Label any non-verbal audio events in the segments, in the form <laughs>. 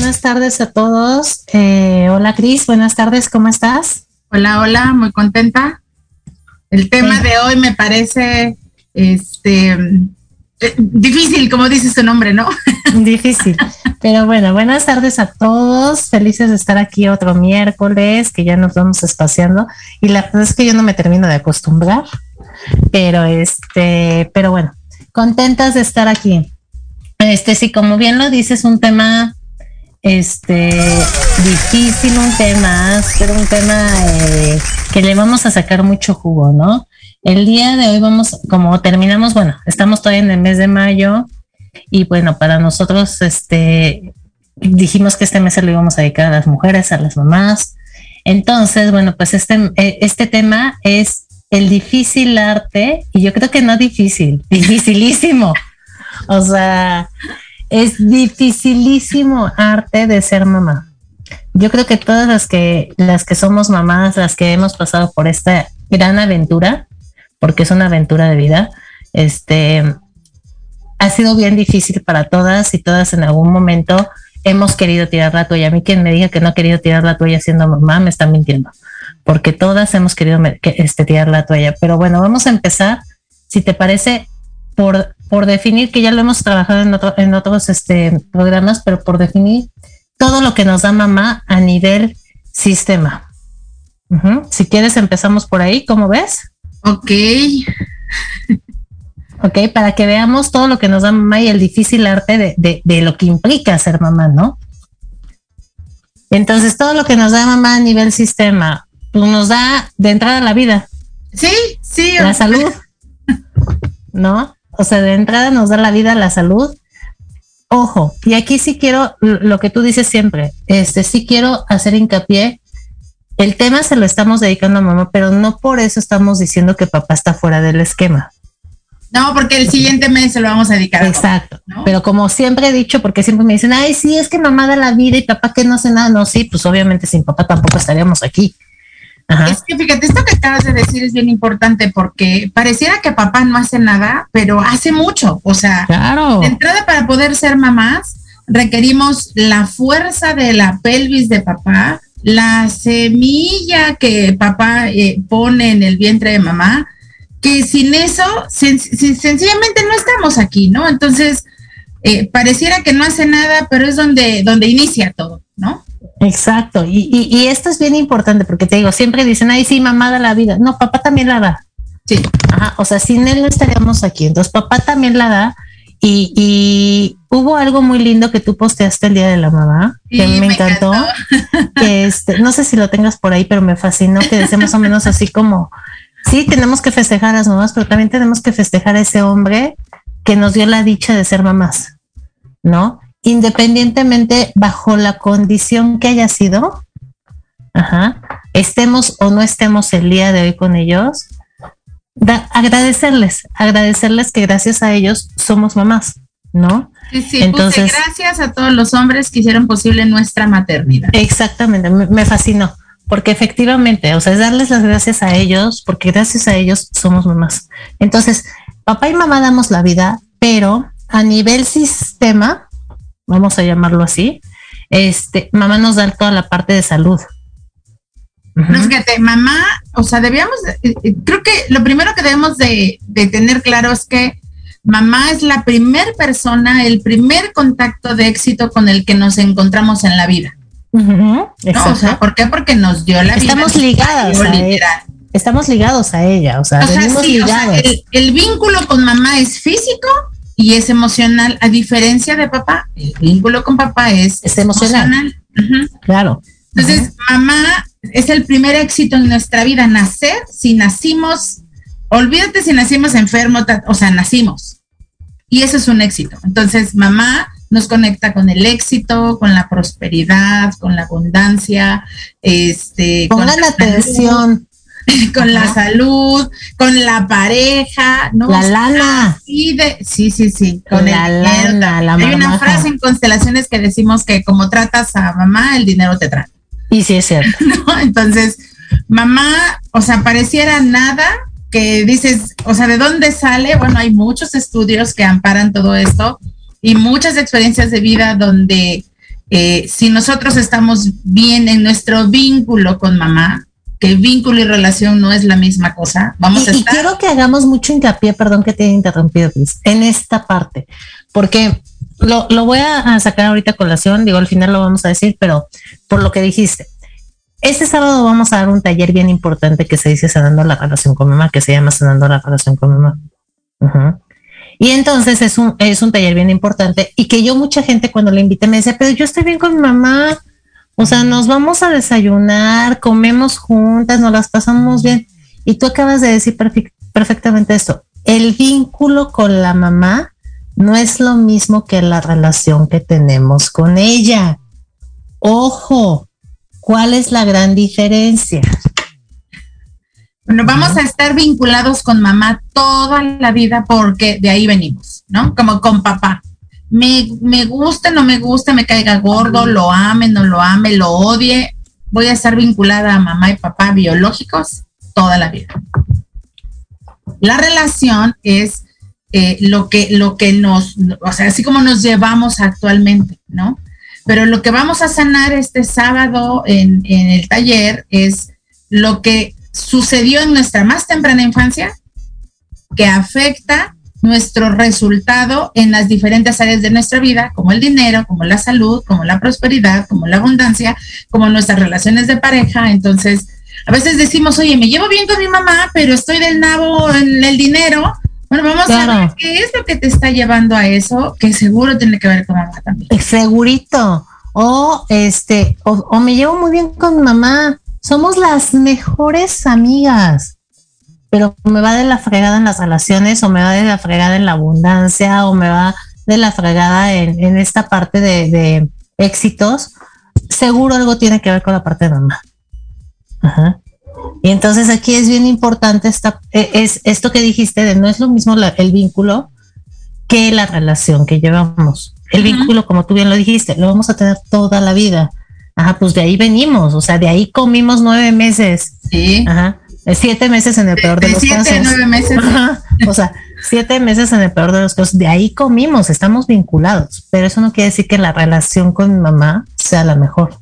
Buenas tardes a todos. Eh, hola Cris, buenas tardes, ¿cómo estás? Hola, hola, muy contenta. El tema de hoy me parece este eh, difícil, como dice su nombre, ¿no? <laughs> Difícil. Pero bueno, buenas tardes a todos. Felices de estar aquí otro miércoles, que ya nos vamos espaciando. Y la verdad es que yo no me termino de acostumbrar. Pero este, pero bueno, contentas de estar aquí. Este, sí, como bien lo dices, un tema este difícil un tema, pero un tema eh, que le vamos a sacar mucho jugo, ¿no? El día de hoy vamos, como terminamos, bueno, estamos todavía en el mes de mayo y bueno, para nosotros, este, dijimos que este mes se lo íbamos a dedicar a las mujeres, a las mamás. Entonces, bueno, pues este, eh, este tema es el difícil arte y yo creo que no difícil, dificilísimo. O sea, es dificilísimo arte de ser mamá. Yo creo que todas las que, las que somos mamás, las que hemos pasado por esta gran aventura, porque es una aventura de vida, este, ha sido bien difícil para todas y todas en algún momento hemos querido tirar la toalla. A mí quien me diga que no ha querido tirar la toalla siendo mamá me está mintiendo, porque todas hemos querido este, tirar la toalla. Pero bueno, vamos a empezar, si te parece, por por definir, que ya lo hemos trabajado en, en otros este, programas, pero por definir todo lo que nos da mamá a nivel sistema. Si quieres, empezamos por ahí, ¿cómo ves? Ok. <laughs> ok, para que veamos todo lo que nos da mamá y el difícil arte de, de, de lo que implica ser mamá, ¿no? Entonces, todo lo que nos da mamá a nivel sistema, pues nos da de entrada la vida. Sí, sí. La salud, <laughs> ¿no? O sea, de entrada nos da la vida, la salud. Ojo, y aquí sí quiero lo que tú dices siempre, este sí quiero hacer hincapié. El tema se lo estamos dedicando a mamá, pero no por eso estamos diciendo que papá está fuera del esquema. No, porque el siguiente mes se lo vamos a dedicar. Exacto. Pero como siempre he dicho, porque siempre me dicen, ay, sí, es que mamá da la vida y papá que no hace nada. No, sí, pues obviamente sin papá tampoco estaríamos aquí. Es que fíjate, esto que acabas de decir es bien importante porque pareciera que papá no hace nada, pero hace mucho. O sea, claro. de entrada para poder ser mamás requerimos la fuerza de la pelvis de papá, la semilla que papá eh, pone en el vientre de mamá, que sin eso sencillamente no estamos aquí, ¿no? Entonces, eh, pareciera que no hace nada, pero es donde, donde inicia todo, ¿no? Exacto, y, esto es bien importante porque te digo, siempre dicen, ay, sí, mamá da la vida. No, papá también la da. Sí. o sea, sin él no estaríamos aquí. Entonces, papá también la da. Y, hubo algo muy lindo que tú posteaste el día de la mamá, que me, encantó. que este, no sé si lo tengas por ahí, pero me fascinó que decía más o menos así como, sí, tenemos que festejar a las mamás, pero también tenemos que festejar a ese hombre que nos dio la dicha de ser mamás, ¿no? Independientemente bajo la condición que haya sido, ajá, estemos o no estemos el día de hoy con ellos, agradecerles, agradecerles que gracias a ellos somos mamás, ¿no? Sí, sí, Entonces, gracias a todos los hombres que hicieron posible nuestra maternidad. Exactamente, me, me fascinó, porque efectivamente, o sea, es darles las gracias a ellos, porque gracias a ellos somos mamás. Entonces, papá y mamá damos la vida, pero a nivel sistema, vamos a llamarlo así, este, mamá nos da toda la parte de salud. No, fíjate, mamá, o sea, debíamos, eh, eh, creo que lo primero que debemos de, tener claro es que mamá es la primer persona, el primer contacto de éxito con el que nos encontramos en la vida. ¿no? O sea, ¿por qué? Porque nos dio la vida. Estamos ligadas a ella. Estamos ligados a ella, o sea, el, vínculo con mamá es físico y es emocional, a diferencia de papá, el vínculo con papá es, emocional. Claro. Entonces, mamá es el primer éxito en nuestra vida, nacer, si nacimos, olvídate si nacimos enfermos, o sea, nacimos. Y eso es un éxito. Entonces, mamá nos conecta con el éxito, con la prosperidad, con la abundancia, este, con la atención. <laughs> con la salud, con la pareja, ¿no? La lana. Sí, de, sí, sí, sí, con la lana, la Hay una frase en constelaciones que decimos que como tratas a mamá, el dinero te trata. Y sí es cierto. <laughs> Entonces, mamá, o sea, pareciera nada que dices, o sea, ¿de dónde sale? Bueno, hay muchos estudios que amparan todo esto y muchas experiencias de vida donde eh, si nosotros estamos bien en nuestro vínculo con mamá, que vínculo y relación no es la misma cosa, vamos a estar... Y quiero que hagamos mucho hincapié, perdón que te haya interrumpido, en esta parte, porque lo, lo voy a sacar ahorita a colación, digo, al final lo vamos a decir, pero por lo que dijiste, este sábado vamos a dar un taller bien importante que se dice Sanando la relación con mamá, que se llama Sanando la relación con mamá. Y entonces es un, es un taller bien importante y que yo mucha gente cuando le invité me dice, pero yo estoy bien con mi mamá, o sea, nos vamos a desayunar, comemos juntas, nos las pasamos bien. Y tú acabas de decir perfectamente esto, el vínculo con la mamá no es lo mismo que la relación que tenemos con ella. Ojo, ¿cuál es la gran diferencia? Bueno, vamos a estar vinculados con mamá toda la vida porque de ahí venimos, ¿no? Como con papá. Me, me guste, no me guste, me caiga gordo, lo ame, no lo ame, lo odie, voy a estar vinculada a mamá y papá biológicos toda la vida. La relación es eh, lo, que, lo que nos, o sea, así como nos llevamos actualmente, ¿no? Pero lo que vamos a sanar este sábado en, en el taller es lo que sucedió en nuestra más temprana infancia que afecta nuestro resultado en las diferentes áreas de nuestra vida, como el dinero, como la salud, como la prosperidad, como la abundancia, como nuestras relaciones de pareja. Entonces, a veces decimos, oye, me llevo bien con mi mamá, pero estoy del nabo en el dinero. Bueno, vamos a ver qué es lo que te está llevando a eso, que seguro tiene que ver con mamá también. Segurito. O este, o me llevo muy bien con mamá, somos las mejores amigas, pero me va de la fregada en las relaciones o me va de la fregada en la abundancia o me va de la fregada en, esta parte de, éxitos, seguro algo tiene que ver con la parte de mamá. Y entonces aquí es bien importante esta, e, es esto que dijiste de no es lo mismo el vínculo que la relación que llevamos. El vínculo, como tú bien lo dijiste, lo vamos a tener toda la vida. Ajá, pues de ahí venimos, o sea, de ahí comimos nueve meses. Sí. Ajá. Siete meses en el peor de, los casos. Siete, nueve meses. O sea, siete meses en el peor de los casos. De ahí comimos, estamos vinculados. Pero eso no quiere decir que la relación con mi mamá sea la mejor.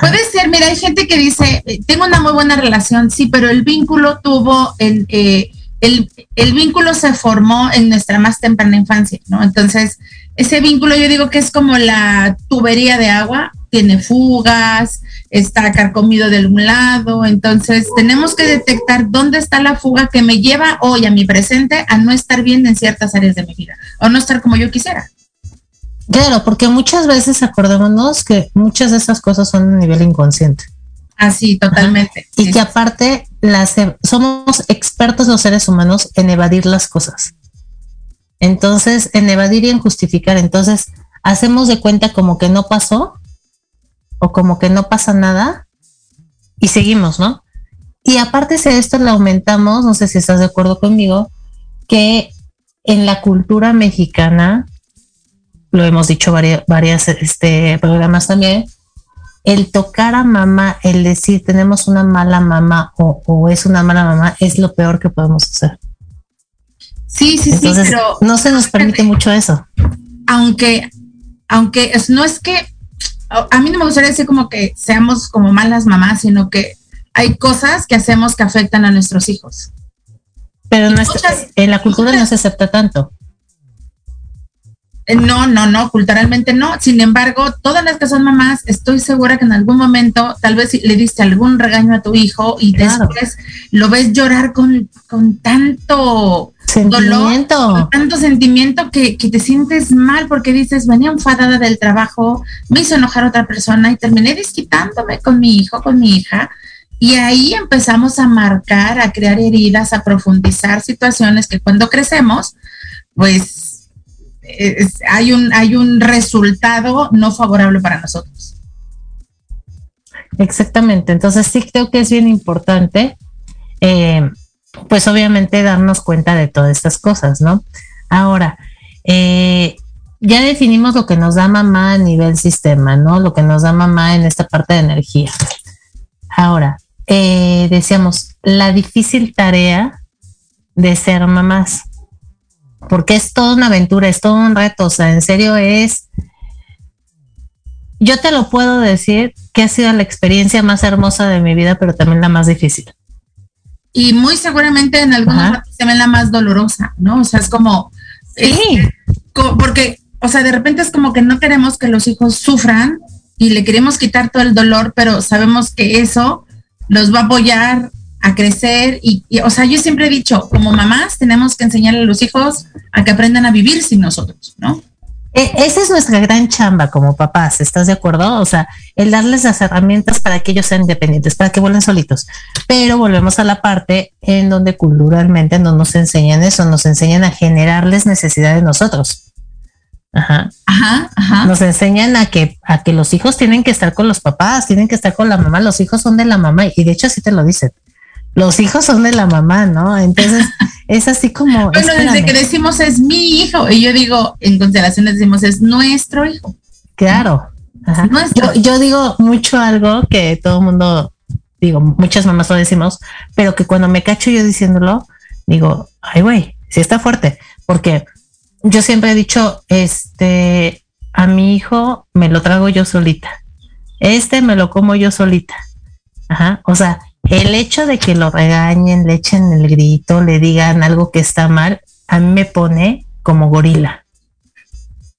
Puede ser, mira, hay gente que dice, eh, tengo una muy buena relación, sí, pero el vínculo tuvo, el, eh, el, el vínculo se formó en nuestra más temprana infancia, ¿no? Entonces, ese vínculo yo digo que es como la tubería de agua, tiene fugas, está carcomido de un lado, entonces tenemos que detectar dónde está la fuga que me lleva hoy a mi presente a no estar bien en ciertas áreas de mi vida o no estar como yo quisiera. Claro, porque muchas veces acordémonos que muchas de esas cosas son a nivel inconsciente. Así, totalmente. Y que aparte las somos expertos los seres humanos en evadir las cosas. Entonces, en evadir y en justificar. Entonces, hacemos de cuenta como que no pasó o como que no pasa nada y seguimos, ¿no? Y aparte de esto le aumentamos, no sé si estás de acuerdo conmigo, que en la cultura mexicana, lo hemos dicho varias, varias este, programas también, el tocar a mamá, el decir tenemos una mala mamá o, o es una mala mamá, es lo peor que podemos hacer. Sí, sí, sí, pero no se nos permite mucho eso. Aunque, aunque no es que, a mí no me gustaría decir como que seamos como malas mamás, sino que hay cosas que hacemos que afectan a nuestros hijos. Pero no en la cultura no se acepta tanto. Eh, no, no, no, culturalmente no. Sin embargo, todas las que son mamás, estoy segura que en algún momento tal vez le diste algún regaño a tu hijo y después lo ves llorar con, con tanto sentimiento. Dolor, tanto sentimiento que, que, te sientes mal porque dices, venía enfadada del trabajo, me hizo enojar a otra persona y terminé desquitándome con mi hijo, con mi hija. Y ahí empezamos a marcar, a crear heridas, a profundizar situaciones que cuando crecemos, pues hay, un, hay un resultado no favorable para nosotros. Exactamente, entonces sí creo que es bien importante, eh, pues obviamente darnos cuenta de todas estas cosas, ¿no? Ahora, eh, ya definimos lo que nos da mamá a nivel sistema, ¿no? Lo que nos da mamá en esta parte de energía. Ahora, eh, decíamos, la difícil tarea de ser mamás porque es toda una aventura, es todo un reto, o sea, en serio es, yo te lo puedo decir que ha sido la experiencia más hermosa de mi vida, pero también la más difícil. Y muy seguramente en alguna parte se ve la más dolorosa, ¿no? O sea, es como, sí. porque, o sea, de repente es como que no queremos que los hijos sufran y le queremos quitar todo el dolor, pero sabemos que eso los va a apoyar a crecer y, o sea, yo siempre he dicho, como mamás tenemos que enseñarle a los hijos a que aprendan a vivir sin nosotros, ¿no? E, esa es nuestra gran chamba como papás, ¿estás de acuerdo? O sea, el darles las herramientas para que ellos sean independientes, para que vuelvan solitos. Pero volvemos a la parte en donde culturalmente no nos enseñan eso, nos enseñan a generarles necesidades nosotros. Ajá. Ajá, ajá. Nos enseñan a que, a que los hijos tienen que estar con los papás, tienen que estar con la mamá, los hijos son de la mamá, y de hecho así te lo dicen los hijos son de la mamá, ¿no? Entonces <laughs> es así como. Bueno, desde que decimos es mi hijo, y yo digo, en constelaciones decimos es nuestro hijo. Claro. Yo, digo mucho algo que todo el mundo, digo, muchas mamás lo decimos, pero que cuando me cacho yo diciéndolo, digo, ay, güey, sí está fuerte, porque yo siempre he dicho, este, a mi hijo me lo trago yo solita, este me lo como yo solita. Ajá, o sea, el hecho de que lo regañen, le echen el grito, le digan algo que está mal, a mí me pone como gorila.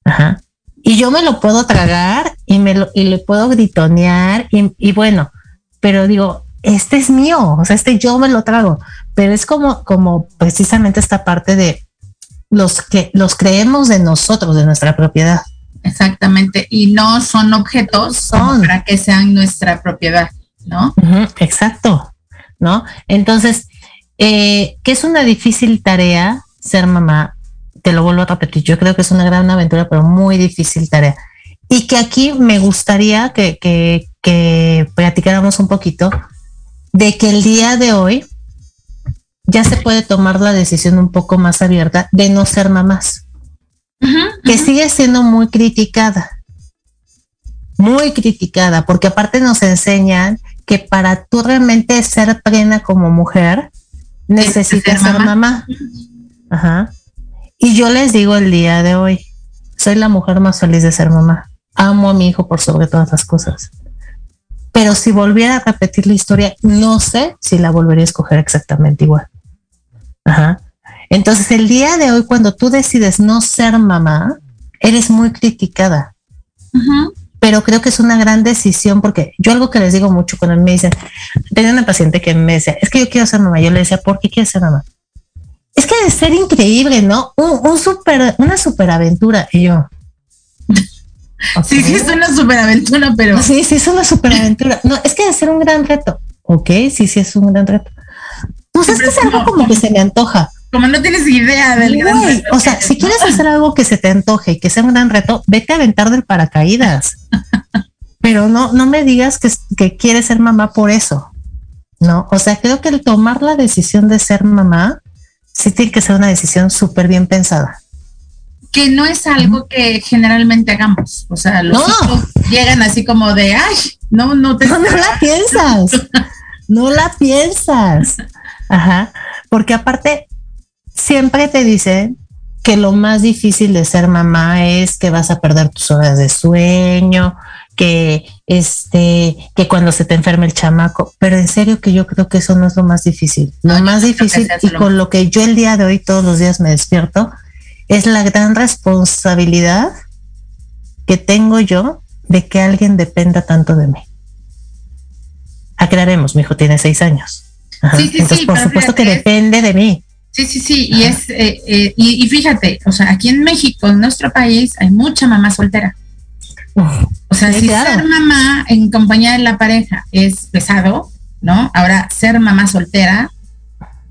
Ajá. Y yo me lo puedo tragar y me lo, y le puedo gritonear y, y bueno, pero digo, este es mío, o sea, este yo me lo trago, pero es como, como precisamente esta parte de los que los creemos de nosotros, de nuestra propiedad. Exactamente, y no son objetos son. para que sean nuestra propiedad. ¿No? exacto, ¿no? Entonces, eh, que es una difícil tarea ser mamá, te lo vuelvo a repetir, yo creo que es una gran aventura, pero muy difícil tarea. Y que aquí me gustaría que, que, que platicáramos un poquito de que el día de hoy ya se puede tomar la decisión un poco más abierta de no ser mamás, que sigue siendo muy criticada, muy criticada, porque aparte nos enseñan que para tú realmente ser plena como mujer, necesitas ser mamá. Ajá. Y yo les digo el día de hoy, soy la mujer más feliz de ser mamá. Amo a mi hijo por sobre todas las cosas. Pero si volviera a repetir la historia, no sé si la volvería a escoger exactamente igual. Ajá. Entonces, el día de hoy, cuando tú decides no ser mamá, eres muy criticada. Ajá pero creo que es una gran decisión porque yo algo que les digo mucho cuando me dicen, tenía una paciente que me decía, es que yo quiero ser mamá, yo le decía, ¿por qué quieres ser mamá? Es que debe ser increíble, ¿no? Un, super, una superaventura. Y yo, <laughs> Sí, sí, es una superaventura, pero. <laughs> Sí, sí, es una superaventura. No, es que debe ser un gran reto. Ok, sí, sí, es un gran reto. Pues es que es algo como que se me antoja como no tienes idea del gran reto. O sea, si quieres hacer algo que se te antoje y que sea un gran reto, vete a aventar del paracaídas. <laughs> Pero no, no me digas que, que quieres ser mamá por eso. No, o sea, creo que el tomar la decisión de ser mamá sí tiene que ser una decisión súper bien pensada. Que no es algo que generalmente hagamos. O sea, los hijos llegan así como de, ay, no, no te. <laughs> No, no la <laughs> piensas. no la piensas. Ajá. Porque aparte, siempre te dicen que lo más difícil de ser mamá es que vas a perder tus horas de sueño, que, este, que cuando se te enferma el chamaco, pero en serio que yo creo que eso no es lo más difícil. Lo más difícil y con lo que yo el día de hoy todos los días me despierto es la gran responsabilidad que tengo yo de que alguien dependa tanto de mí. Aclaremos, mi hijo tiene seis años. Sí, sí, Entonces, por supuesto que depende de mí. Sí, sí, sí, y es, eh, eh, y, fíjate, o sea, aquí en México, en nuestro país, hay mucha mamá soltera. o sea, si ser mamá en compañía de la pareja es pesado, ¿no? Ahora, ser mamá soltera,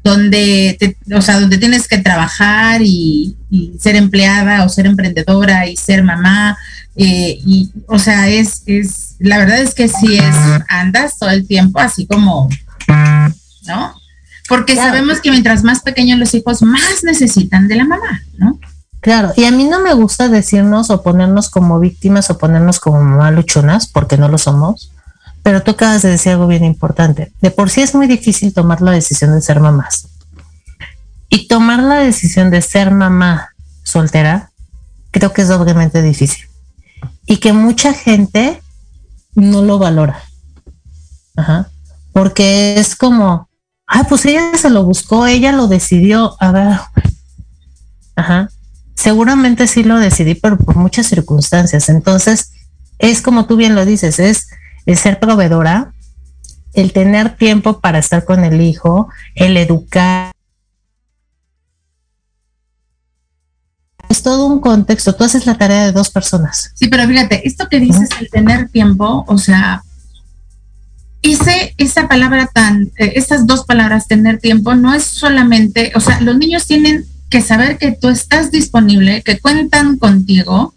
donde, o sea, donde tienes que trabajar y, ser empleada o ser emprendedora y ser mamá, eh, y, o sea, es, es, la verdad es que sí es, andas todo el tiempo así como, ¿no? Porque sabemos que mientras más pequeños los hijos, más necesitan de la mamá, ¿no? Claro, y a mí no me gusta decirnos o ponernos como víctimas o ponernos como mamá luchonas, porque no lo somos, pero tú acabas de decir algo bien importante. De por sí es muy difícil tomar la decisión de ser mamás. Y tomar la decisión de ser mamá soltera, creo que es doblemente difícil. Y que mucha gente no lo valora. Ajá. Porque es como, ah, pues ella se lo buscó, ella lo decidió. A ver, ajá. Seguramente sí lo decidí, pero por muchas circunstancias. Entonces, es como tú bien lo dices, es el ser proveedora, el tener tiempo para estar con el hijo, el educar. Es todo un contexto, tú haces la tarea de dos personas. Sí, pero fíjate, esto que dices, el tener tiempo, o sea, ese, esa palabra tan, eh, estas dos palabras, tener tiempo, no es solamente, o sea, los niños tienen que saber que tú estás disponible, que cuentan contigo,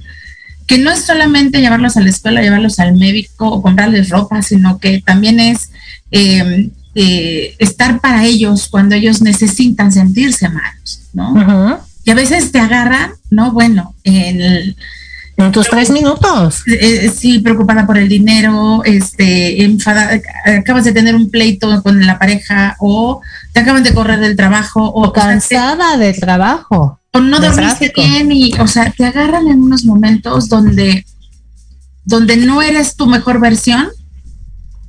que no es solamente llevarlos a la escuela, llevarlos al médico o comprarles ropa, sino que también es em, eh, estar para ellos cuando ellos necesitan sentirse amados, ¿no? Y a veces te agarran, ¿no? Bueno, en el en tus tres minutos. Eh, eh, sí, preocupada por el dinero, este, enfadada, acabas de tener un pleito con la pareja o te acaban de correr del trabajo o, cansada del trabajo. O no dormiste bien y, o sea, te agarran en unos momentos donde, donde no eres tu mejor versión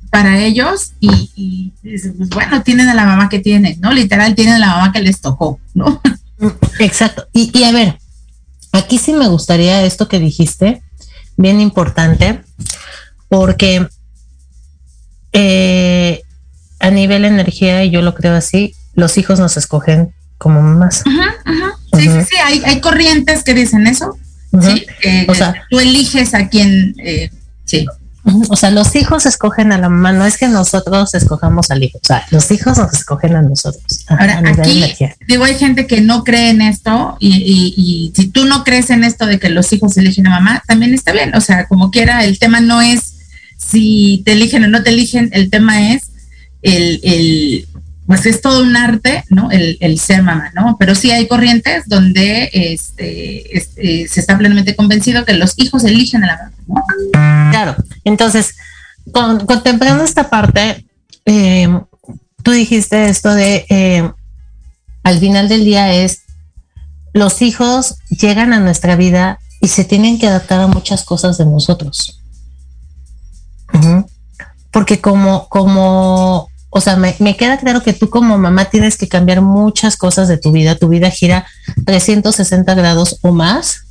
para ellos y, pues, bueno, tienen a la mamá que tienen, ¿no? Literal, tienen a la mamá que les tocó, ¿no? Exacto. Y, y a ver, Aquí sí me gustaría esto que dijiste, bien importante, porque eh, a nivel energía, y yo lo creo así, los hijos nos escogen como más. Sí, sí, sí, hay, corrientes que dicen eso. Sí, o sea, tú eliges a quien, eh, sí. O sea, los hijos escogen a la mamá, no es que nosotros escojamos al hijo, o sea, los hijos nos escogen a nosotros. Ahora, aquí, digo, hay gente que no cree en esto y, si tú no crees en esto de que los hijos eligen a mamá, también está bien, o sea, como quiera, el tema no es si te eligen o no te eligen, el tema es el, el pues es todo un arte, ¿no? El, ser mamá, ¿no? Pero sí hay corrientes donde este, este, se está plenamente convencido que los hijos eligen a la mamá, ¿no? Claro, entonces, contemplando esta parte, eh, tú dijiste esto de, eh, al final del día es, los hijos llegan a nuestra vida y se tienen que adaptar a muchas cosas de nosotros. Porque como, como o sea, me, queda claro que tú como mamá tienes que cambiar muchas cosas de tu vida. Tu vida gira 360 grados o más,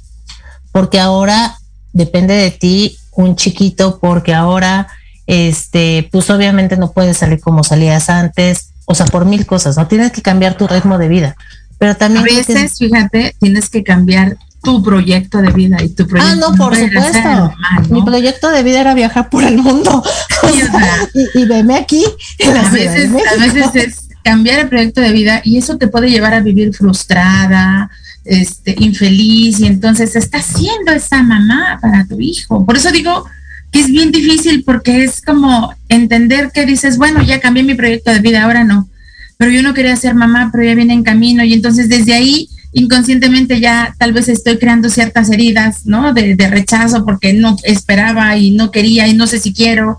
porque ahora depende de ti un chiquito, porque ahora, este, pues obviamente no puedes salir como salías antes, o sea, por mil cosas, ¿no? Tienes que cambiar tu ritmo de vida. Pero también... A veces, fíjate, tienes que cambiar tu proyecto de vida y tu proyecto. Ah, no, por supuesto. Mi proyecto de vida era viajar por el mundo. <laughs> y, y aquí. a, veces, a veces es cambiar el proyecto de vida y eso te puede llevar a vivir frustrada, este, infeliz y entonces estás siendo esa mamá para tu hijo. Por eso digo que es bien difícil porque es como entender que dices, bueno, ya cambié mi proyecto de vida, ahora no. Pero yo no quería ser mamá, pero ya viene en camino y entonces desde ahí inconscientemente ya tal vez estoy creando ciertas heridas, ¿no? De, rechazo porque no esperaba y no quería y no sé si quiero.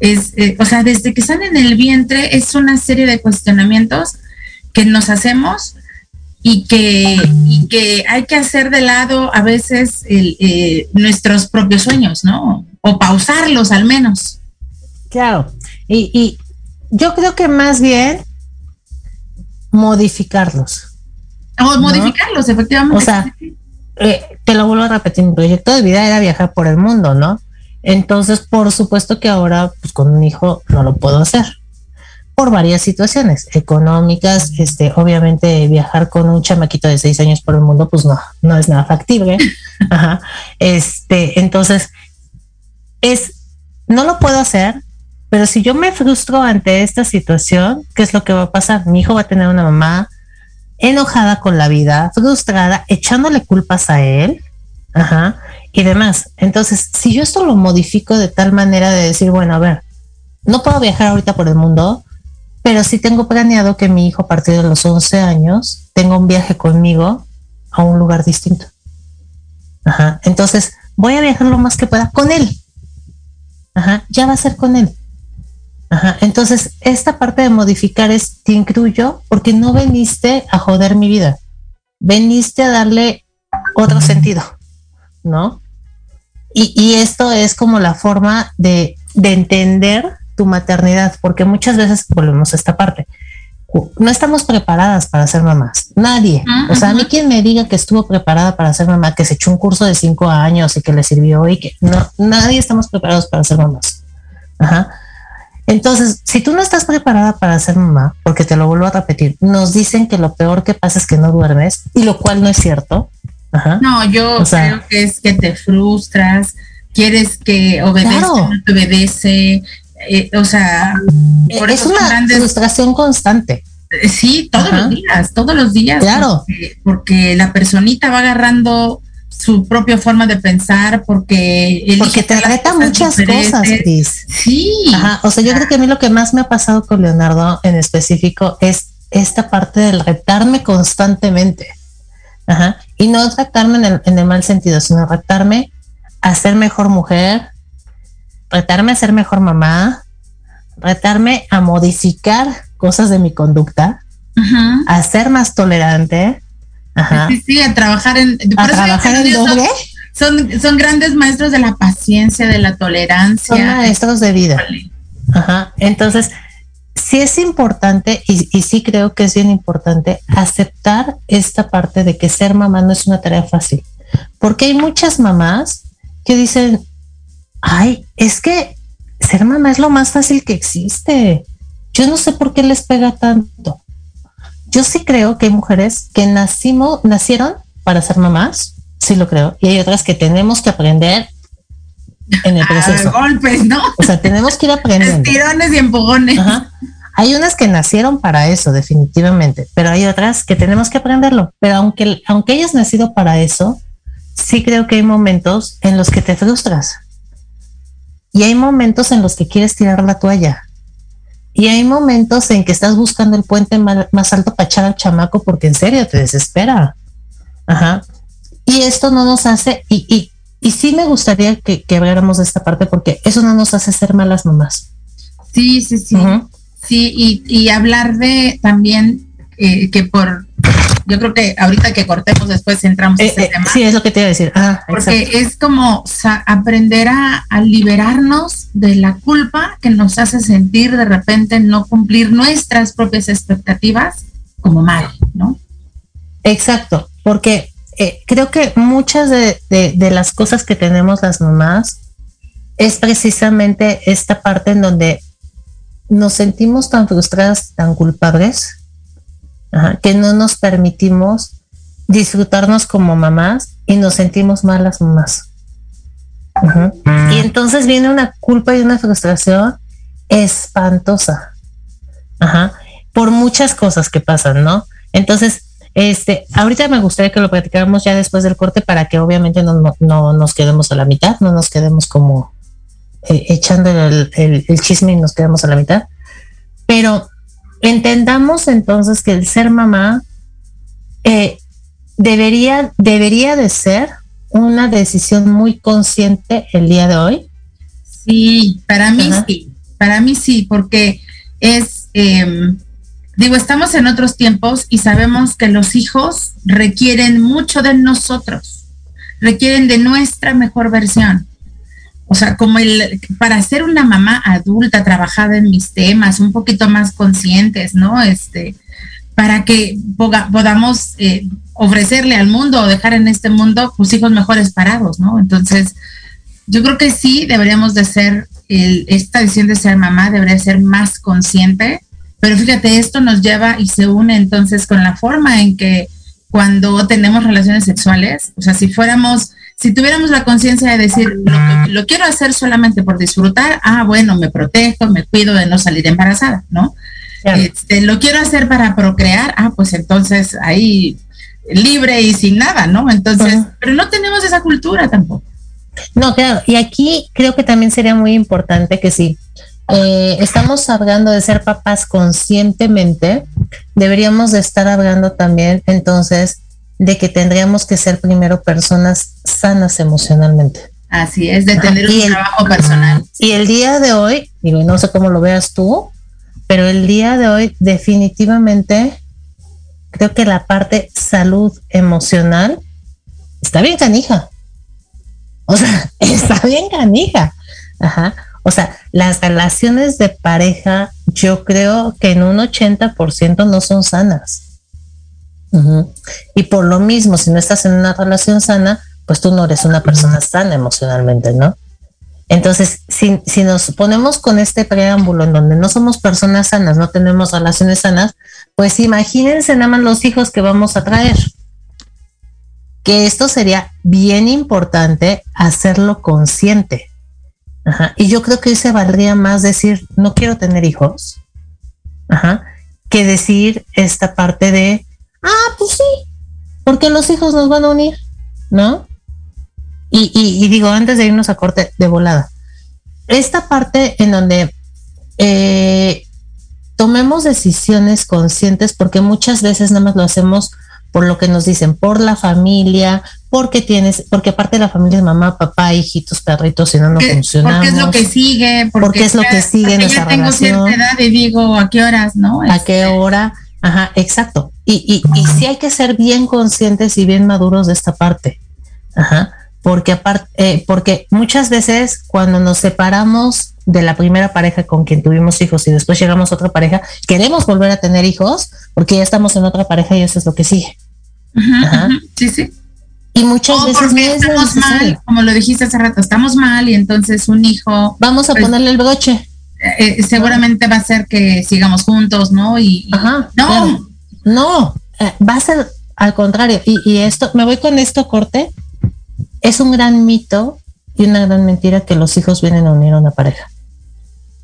Es, eh, o sea, desde que salen en el vientre es una serie de cuestionamientos que nos hacemos y que, que hay que hacer de lado a veces eh, nuestros propios sueños, ¿no? o pausarlos al menos. Claro, y, y yo creo que más bien modificarlos. O modificarlos, efectivamente. O sea, eh, te lo vuelvo a repetir, mi proyecto de vida era viajar por el mundo, ¿no? Entonces, por supuesto que ahora, pues con un hijo no lo puedo hacer por varias situaciones económicas, este, obviamente viajar con un chamaquito de seis años por el mundo, pues no, no es nada factible. <laughs> Ajá. Este, entonces, es, no lo puedo hacer, pero si yo me frustro ante esta situación, ¿qué es lo que va a pasar? Mi hijo va a tener una mamá enojada con la vida, frustrada, echándole culpas a él, ajá, y demás. Entonces, si yo esto lo modifico de tal manera de decir, bueno, a ver, no puedo viajar ahorita por el mundo, pero sí tengo planeado que mi hijo a partir de los 11 años tenga un viaje conmigo a un lugar distinto. Ajá. Entonces, voy a viajar lo más que pueda con él. Ajá. Ya va a ser con él. Ajá. Entonces, esta parte de modificar es, te incluyo porque no veniste a joder mi vida. Veniste a darle otro sentido, ¿no? Y, y esto es como la forma de, de entender tu maternidad, porque muchas veces volvemos a esta parte. No estamos preparadas para ser mamás, nadie. o sea, a mí quien me diga que estuvo preparada para ser mamá, que se echó un curso de cinco años y que le sirvió y que no, nadie estamos preparados para ser mamás. Ajá. Entonces, si tú no estás preparada para ser mamá, porque te lo vuelvo a repetir, nos dicen que lo peor que pasa es que no duermes, y lo cual no es cierto. Ajá. No, yo creo que es que te frustras, quieres que obedezca, no te obedece, eh, o sea, es una frustración constante. Eh, sí, todos los días, todos los días. Claro. Porque, la personita va agarrando su propia forma de pensar, porque... Porque te reta muchas cosas, Cris. Sí. Ajá. O sea, yo creo que a mí lo que más me ha pasado con Leonardo en específico es esta parte del retarme constantemente. Ajá. Y no retarme en el, en el mal sentido, sino retarme a ser mejor mujer, retarme a ser mejor mamá, retarme a modificar cosas de mi conducta, a ser más tolerante. Sí, sí, a trabajar en, a trabajar en doble. Son, son grandes maestros de la paciencia, de la tolerancia. Son maestros de vida. Ajá. Entonces, sí es importante y, y, sí creo que es bien importante aceptar esta parte de que ser mamá no es una tarea fácil. Porque hay muchas mamás que dicen, ay, es que ser mamá es lo más fácil que existe. Yo no sé por qué les pega tanto. Yo sí creo que hay mujeres que nacimos, nacieron para ser mamás, sí lo creo, y hay otras que tenemos que aprender en el <laughs> proceso. golpes, ¿no? O sea, tenemos que ir aprendiendo. Tirones y empujones. Hay unas que nacieron para eso, definitivamente, pero hay otras que tenemos que aprenderlo. Pero aunque, aunque hayas nacido para eso, sí creo que hay momentos en los que te frustras y hay momentos en los que quieres tirar la toalla. Y hay momentos en que estás buscando el puente más alto para echar al chamaco porque en serio te desespera. Ajá. Y esto no nos hace, y, y, y sí me gustaría que, que habláramos de esta parte porque eso no nos hace ser malas mamás. Sí, sí, sí. Sí, y, y hablar de también eh, que por yo creo que ahorita que cortemos después entramos en ese eh, tema. Sí, es lo que te iba a decir. Ah, porque es como aprender a, liberarnos de la culpa que nos hace sentir de repente no cumplir nuestras propias expectativas como mal, ¿no? Exacto, porque eh, creo que muchas de, de las cosas que tenemos las mamás es precisamente esta parte en donde nos sentimos tan frustradas, tan culpables, que no nos permitimos disfrutarnos como mamás y nos sentimos malas mamás. Y entonces viene una culpa y una frustración espantosa. Por muchas cosas que pasan, ¿no? Entonces, este, ahorita me gustaría que lo platicáramos ya después del corte para que obviamente no, no, nos quedemos a la mitad, no nos quedemos como eh, echando el, el, chisme y nos quedemos a la mitad. Pero entendamos entonces que el ser mamá eh, debería, debería de ser una decisión muy consciente el día de hoy. Sí, para mí sí, para mí sí, porque es, em, digo, estamos en otros tiempos y sabemos que los hijos requieren mucho de nosotros, requieren de nuestra mejor versión. O sea, como el, para ser una mamá adulta, trabajada en mis temas, un poquito más conscientes, ¿no? Este, para que podamos eh, ofrecerle al mundo o dejar en este mundo, pues hijos mejores parados, ¿no? Entonces, yo creo que sí deberíamos de ser, esta decisión de ser mamá debería ser más consciente, pero fíjate, esto nos lleva y se une entonces con la forma en que cuando tenemos relaciones sexuales, o sea, si fuéramos si tuviéramos la conciencia de decir, lo, quiero hacer solamente por disfrutar, ah, bueno, me protejo, me cuido de no salir embarazada, ¿no? Este, lo quiero hacer para procrear, ah, pues entonces ahí libre y sin nada, ¿no? Entonces, pero no tenemos esa cultura tampoco. No, claro, y aquí creo que también sería muy importante que sí, eh, estamos hablando de ser papás conscientemente, deberíamos de estar hablando también entonces de que tendríamos que ser primero personas sanas emocionalmente. Así es, de tener un trabajo personal. Y el día de hoy, digo, no sé cómo lo veas tú, pero el día de hoy definitivamente creo que la parte salud emocional está bien canija. O sea, <laughs> está bien canija. Ajá. O sea, las relaciones de pareja yo creo que en un 80% no son sanas. Y por lo mismo, si no estás en una relación sana, pues tú no eres una persona sana emocionalmente, ¿no? Entonces, si, si nos ponemos con este preámbulo en donde no somos personas sanas, no tenemos relaciones sanas, pues imagínense nada más los hijos que vamos a traer. Que esto sería bien importante hacerlo consciente. Y yo creo que hoy se valdría más decir, no quiero tener hijos, que decir esta parte de, Ah, pues sí, porque los hijos nos van a unir, ¿no? Y, digo, antes de irnos a corte de volada, esta parte en donde eh, tomemos decisiones conscientes, porque muchas veces nada más lo hacemos por lo que nos dicen, por la familia, porque tienes, porque aparte de la familia es mamá, papá, hijitos, perritos, si no no funciona. Porque es lo que sigue, porque, es lo que sigue en esa tengo cierta edad y digo, ¿a qué horas, no? ¿A qué este, hora? Ajá, exacto. Y, y, y sí hay que ser bien conscientes y bien maduros de esta parte. Ajá. Porque aparte, eh, porque muchas veces cuando nos separamos de la primera pareja con quien tuvimos hijos y después llegamos a otra pareja, queremos volver a tener hijos porque ya estamos en otra pareja y eso es lo que sigue. Ajá, Sí, sí. Y muchas veces estamos mal, como lo dijiste hace rato, estamos mal y entonces un hijo. Vamos a pues, ponerle el broche. Eh, seguramente va a ser que sigamos juntos, ¿no? Y, no, no, eh, va a ser al contrario. Y, esto, me voy con esto corte. Es un gran mito y una gran mentira que los hijos vienen a unir a una pareja.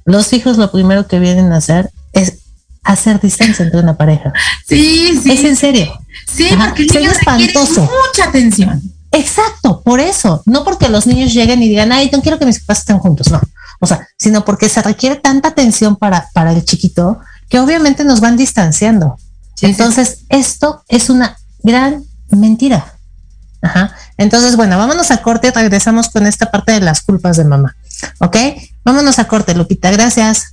Los hijos lo primero que vienen a hacer es hacer distancia entre una pareja. Sí, sí. Es en serio. Sí, porque el niño mucha atención. Exacto, por eso. No porque los niños lleguen y digan, ay, no quiero que mis papás estén juntos. No, o sea, sino porque se requiere tanta atención para, para el chiquito que obviamente nos van distanciando. Entonces, esto es una gran mentira. Ajá. Entonces, bueno, vámonos a corte, regresamos con esta parte de las culpas de mamá. ¿Ok? Vámonos a corte, Lupita, gracias.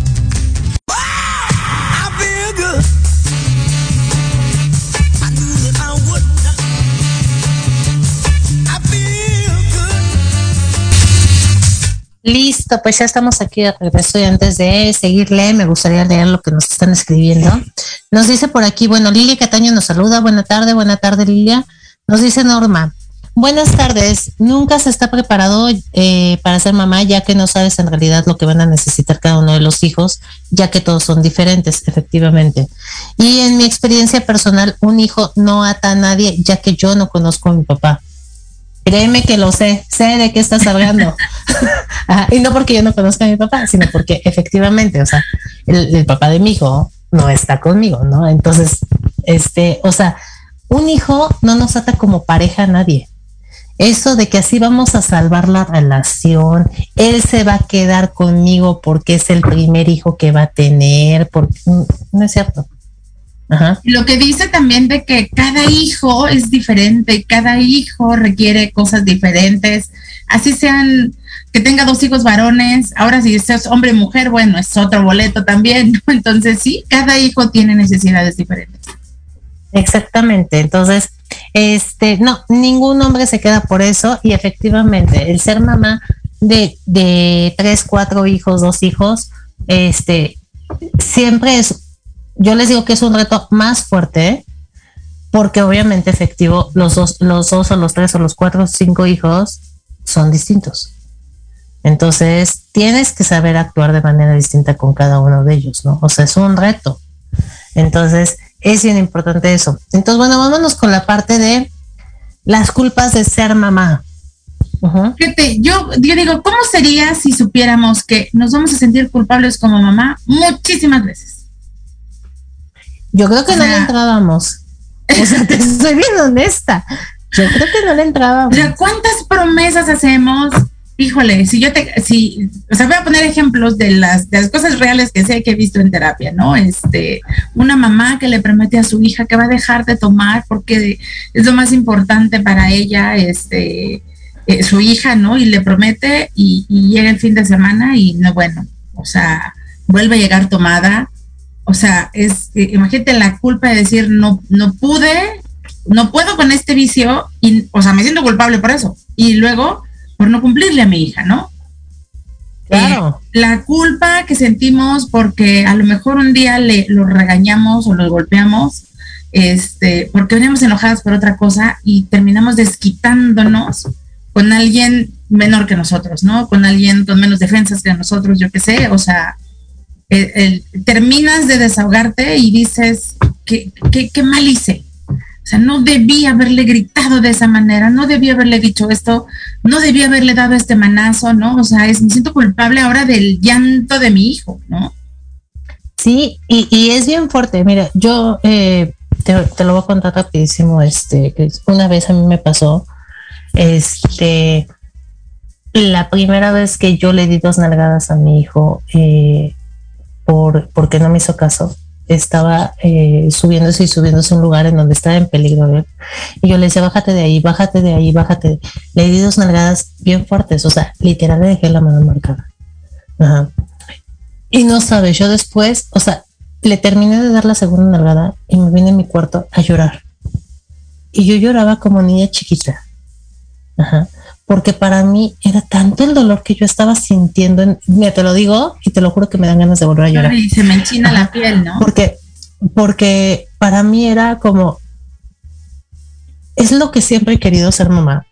Listo, pues ya estamos aquí de regreso y antes de seguirle me gustaría leer lo que nos están escribiendo. Nos dice por aquí, bueno, Lilia Cataño nos saluda, buena tarde, buena tarde Lilia. Nos dice Norma, buenas tardes, nunca se está preparado eh, para ser mamá ya que no sabes en realidad lo que van a necesitar cada uno de los hijos, ya que todos son diferentes, efectivamente. Y en mi experiencia personal, un hijo no ata a nadie ya que yo no conozco a mi papá. Créeme que lo sé, sé de qué estás hablando. <laughs> y no porque yo no conozca a mi papá, sino porque efectivamente, o sea, el, el, papá de mi hijo no está conmigo, ¿no? Entonces, este, o sea, un hijo no nos ata como pareja a nadie. Eso de que así vamos a salvar la relación, él se va a quedar conmigo porque es el primer hijo que va a tener, porque no es cierto. Ajá. Lo que dice también de que cada hijo es diferente, cada hijo requiere cosas diferentes, así sean que tenga dos hijos varones, ahora si es hombre mujer, bueno, es otro boleto también, ¿no? <laughs> Entonces sí, cada hijo tiene necesidades diferentes. Exactamente, entonces, este, no, ningún hombre se queda por eso y efectivamente, el ser mamá de, de tres, cuatro hijos, dos hijos, este, siempre es yo les digo que es un reto más fuerte porque obviamente efectivo los dos, los dos o los tres o los cuatro o cinco hijos son distintos. Entonces tienes que saber actuar de manera distinta con cada uno de ellos, ¿no? O sea, es un reto. Entonces es bien importante eso. Entonces, bueno, vámonos con la parte de las culpas de ser mamá. Fíjate, yo digo, ¿cómo sería si supiéramos que nos vamos a sentir culpables como mamá muchísimas veces? Yo creo que o no sea, le entrábamos. O sea, te <laughs> soy bien honesta. Yo creo que no le entrábamos. O sea, ¿cuántas promesas hacemos? Híjole, si yo te, si, o sea, voy a poner ejemplos de las, de las cosas reales que sé que he visto en terapia, ¿no? Este, una mamá que le promete a su hija que va a dejar de tomar porque es lo más importante para ella, este, eh, su hija, ¿no? Y le promete y, y llega el fin de semana y no, bueno, o sea, vuelve a llegar tomada, o sea, es, eh, imagínate la culpa de decir, no, no pude, no puedo con este vicio, y, o sea, me siento culpable por eso. Y luego, por no cumplirle a mi hija, ¿no? Claro. Eh, la culpa que sentimos porque a lo mejor un día le lo regañamos o lo golpeamos, este, porque veníamos enojadas por otra cosa y terminamos desquitándonos con alguien menor que nosotros, ¿no? Con alguien con menos defensas que nosotros, yo qué sé, o sea, terminas de desahogarte y dices, ¿qué, qué, mal hice? O sea, no debí haberle gritado de esa manera, no debí haberle dicho esto, no debí haberle dado este manazo, ¿no? O sea, es, me siento culpable ahora del llanto de mi hijo, ¿no? Sí, y, y es bien fuerte. Mira, yo eh, te, te, lo voy a contar rapidísimo. Este, que una vez a mí me pasó, este, la primera vez que yo le di dos nalgadas a mi hijo, eh, por, porque no me hizo caso. Estaba eh, subiéndose y subiéndose a un lugar en donde estaba en peligro. ¿eh? Y yo le decía, bájate de ahí, bájate de ahí, bájate. Le di dos nalgadas bien fuertes, o sea, literal le dejé la mano marcada. Ajá. Y no sabes, yo después, o sea, le terminé de dar la segunda nalgada y me vine a mi cuarto a llorar. Y yo lloraba como niña chiquita. Ajá porque para mí era tanto el dolor que yo estaba sintiendo, mira, te lo digo y te lo juro que me dan ganas de volver a llorar. Y se me enchina la piel, ¿no? Porque, porque para mí era como, es lo que siempre he querido ser mamá.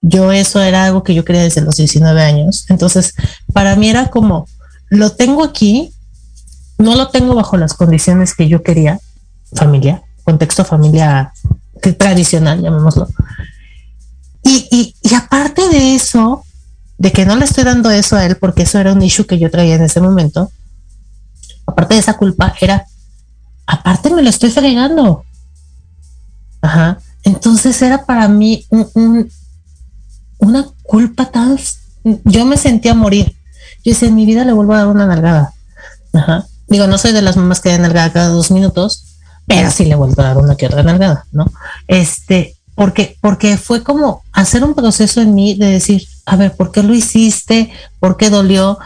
Yo eso era algo que yo quería desde los 19 años. Entonces, para mí era como, lo tengo aquí, no lo tengo bajo las condiciones que yo quería, familia, contexto familia tradicional, llamémoslo y, aparte de eso, de que no le estoy dando eso a él porque eso era un issue que yo traía en ese momento, aparte de esa culpa, era, aparte me lo estoy fregando. Ajá. Entonces era para mí un, un, una culpa tan... Yo me sentía morir. Yo Yo decía, en mi vida le vuelvo a dar una nalgada. Ajá. Digo, no soy de las mamás que dan nalgada cada dos minutos, pero sí le vuelvo a dar una que otra nalgada, ¿no? Este, porque, porque fue como hacer un proceso en mí de decir, a ver, ¿por qué lo hiciste? ¿Por qué dolió?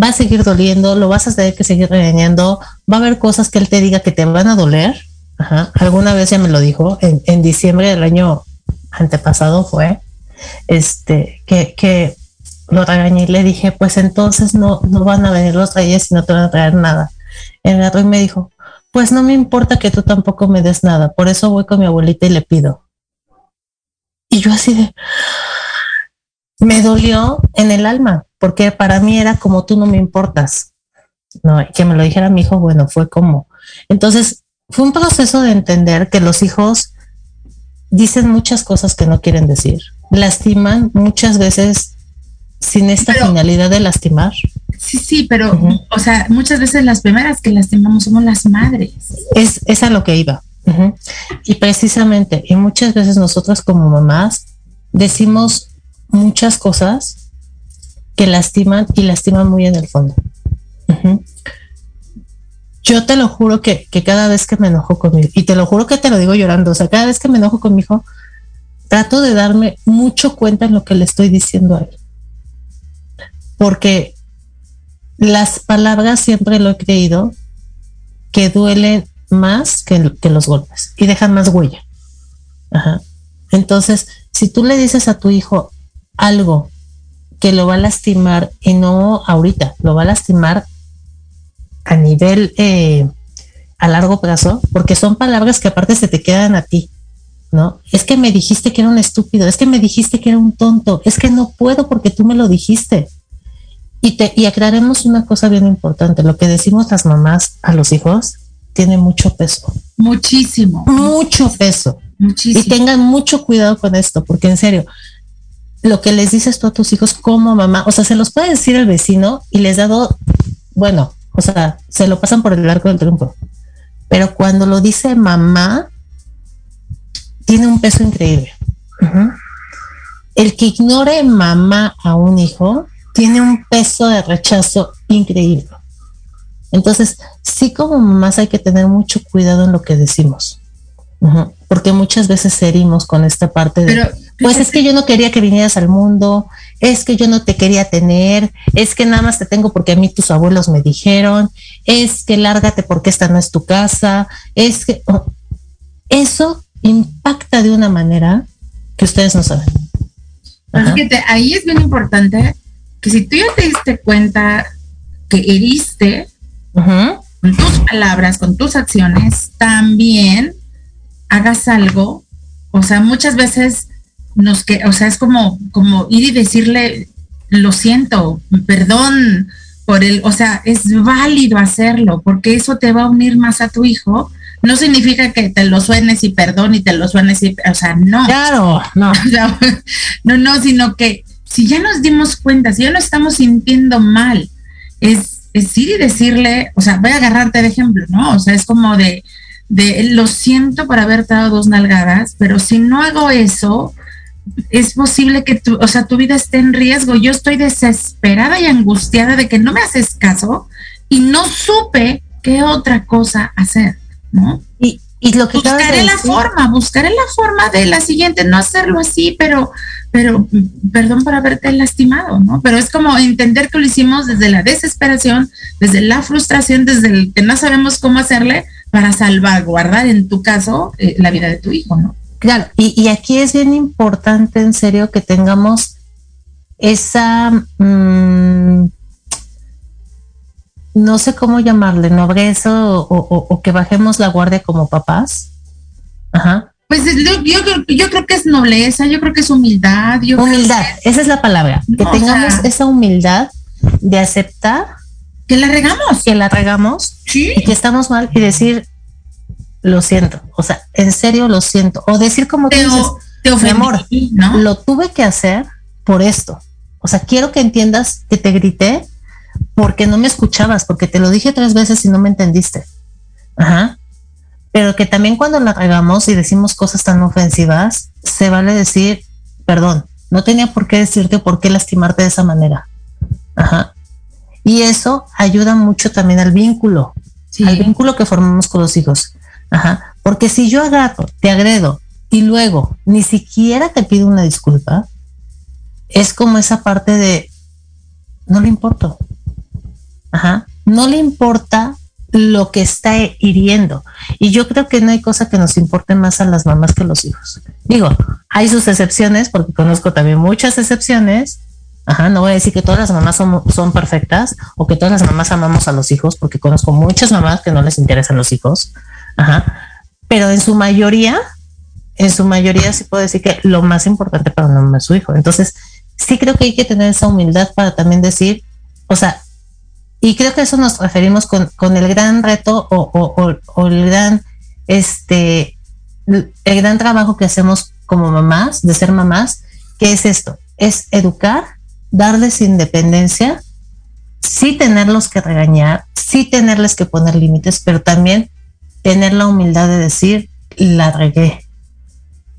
Va a seguir doliendo, lo vas a tener que seguir regañando, va a haber cosas que él te diga que te van a doler. Ajá. Alguna vez ya me lo dijo, en, en diciembre del año antepasado fue, este, que, que lo regañé y le dije, pues entonces no, no van a venir los reyes y no te van a traer nada. Y me dijo, pues no me importa que tú tampoco me des nada, por eso voy con mi abuelita y le pido. Y yo así de, me dolió en el alma, porque para mí era como tú no me importas. No, que me lo dijera mi hijo, bueno, fue como. Entonces, fue un proceso de entender que los hijos dicen muchas cosas que no quieren decir, lastiman muchas veces sin esta finalidad de lastimar. Sí, sí, pero, o sea, muchas veces las primeras que lastimamos somos las madres. Es, es a lo que iba. Y precisamente, y muchas veces nosotras como mamás decimos muchas cosas que lastiman y lastiman muy en el fondo. Yo te lo juro que, que, cada vez que me enojo conmigo, y te lo juro que te lo digo llorando, o sea, cada vez que me enojo con mi hijo, trato de darme mucho cuenta en lo que le estoy diciendo a él. Porque las palabras siempre lo he creído que duelen más que, los golpes y dejan más huella. Entonces, si tú le dices a tu hijo algo que lo va a lastimar y no ahorita, lo va a lastimar a nivel eh, a largo plazo, porque son palabras que aparte se te quedan a ti, ¿no? Es que me dijiste que era un estúpido, es que me dijiste que era un tonto, es que no puedo porque tú me lo dijiste. Y, te, y aclaremos una cosa bien importante, lo que decimos las mamás a los hijos tiene mucho peso. Muchísimo. Mucho peso. Muchísimo. Y tengan mucho cuidado con esto, porque en serio, lo que les dices tú a tus hijos como mamá, o sea, se los puede decir el vecino y les dado, bueno, o sea, se lo pasan por el arco del triunfo. Pero cuando lo dice mamá, tiene un peso increíble. El que ignore mamá a un hijo tiene un peso de rechazo increíble. Entonces, sí como mamás hay que tener mucho cuidado en lo que decimos, porque muchas veces herimos con esta parte de, pues es que yo no quería que vinieras al mundo, es que yo no te quería tener, es que nada más te tengo porque a mí tus abuelos me dijeron, es que lárgate porque esta no es tu casa, es que oh, eso impacta de una manera que ustedes no saben. ahí es bien importante que si tú ya te diste cuenta que heriste con tus palabras, con tus acciones, también hagas algo. O sea, muchas veces nos que, o sea, es como, como ir y decirle, lo siento, perdón por el, o sea, es válido hacerlo, porque eso te va a unir más a tu hijo. No significa que te lo suenes y perdón y te lo suenes y, o sea, no. Claro, no. <laughs> no, no, sino que si ya nos dimos cuenta, si ya no estamos sintiendo mal, es, es ir y decirle, o sea, voy a agarrarte de ejemplo, ¿no? O sea, es como de, de lo siento por haberte dado dos nalgadas, pero si no hago eso, es posible que tu, o sea, tu vida esté en riesgo. Yo estoy desesperada y angustiada de que no me haces caso y no supe qué otra cosa hacer, ¿no? Y, y lo que buscaré la forma, buscaré la forma de la siguiente, no hacerlo así, pero, pero perdón por haberte lastimado, ¿no? Pero es como entender que lo hicimos desde la desesperación, desde la frustración, desde el que no sabemos cómo hacerle para salvaguardar, en tu caso, eh, la vida de tu hijo, ¿no? Claro, y, aquí es bien importante, en serio, que tengamos esa, mm, no sé cómo llamarle, nobleza o, o, que bajemos la guardia como papás. Ajá. Pues yo, yo, creo que es nobleza, yo creo que es humildad. humildad, esa es la palabra, que tengamos esa humildad de aceptar que la regamos. Que la regamos. Sí. Y que estamos mal y decir, lo siento. O sea, en serio lo siento. O decir como te, tú dices, amor, ¿no? lo tuve que hacer por esto. O sea, quiero que entiendas que te grité porque no me escuchabas, porque te lo dije tres veces y no me entendiste. Ajá. Pero que también cuando la regamos y decimos cosas tan ofensivas, se vale decir, perdón, no tenía por qué decirte por qué lastimarte de esa manera. Ajá Y eso ayuda mucho también al vínculo, al vínculo que formamos con los hijos. Ajá. Porque si yo agarro, te agredo y luego ni siquiera te pido una disculpa, es como esa parte de no le importo. Ajá. No le importa lo que está hiriendo. Y yo creo que no hay cosa que nos importe más a las mamás que a los hijos. Digo, hay sus excepciones, porque conozco también muchas excepciones. Ajá, no voy a decir que todas las mamás son, son perfectas o que todas las mamás amamos a los hijos, porque conozco muchas mamás que no les interesan los hijos. Ajá. Pero en su mayoría, en su mayoría sí puedo decir que lo más importante para una mamá es su hijo. Entonces, sí creo que hay que tener esa humildad para también decir, o sea, y creo que eso nos referimos con, con el gran reto o, o, o, el gran, este, el gran trabajo que hacemos como mamás, de ser mamás, que es esto, es educar, darles independencia, sí tenerlos que regañar, sí tenerles que poner límites, pero también tener la humildad de decir, la regué.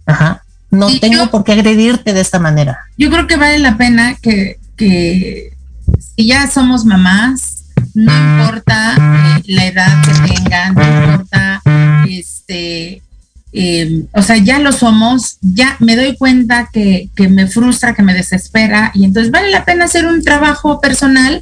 Ajá. No tengo por qué agredirte de esta manera. Yo creo que vale la pena que, que si ya somos mamás, no importa eh, la edad que tengan, no importa, este, em, o sea, ya lo somos, ya me doy cuenta que, que, me frustra, que me desespera, y entonces vale la pena hacer un trabajo personal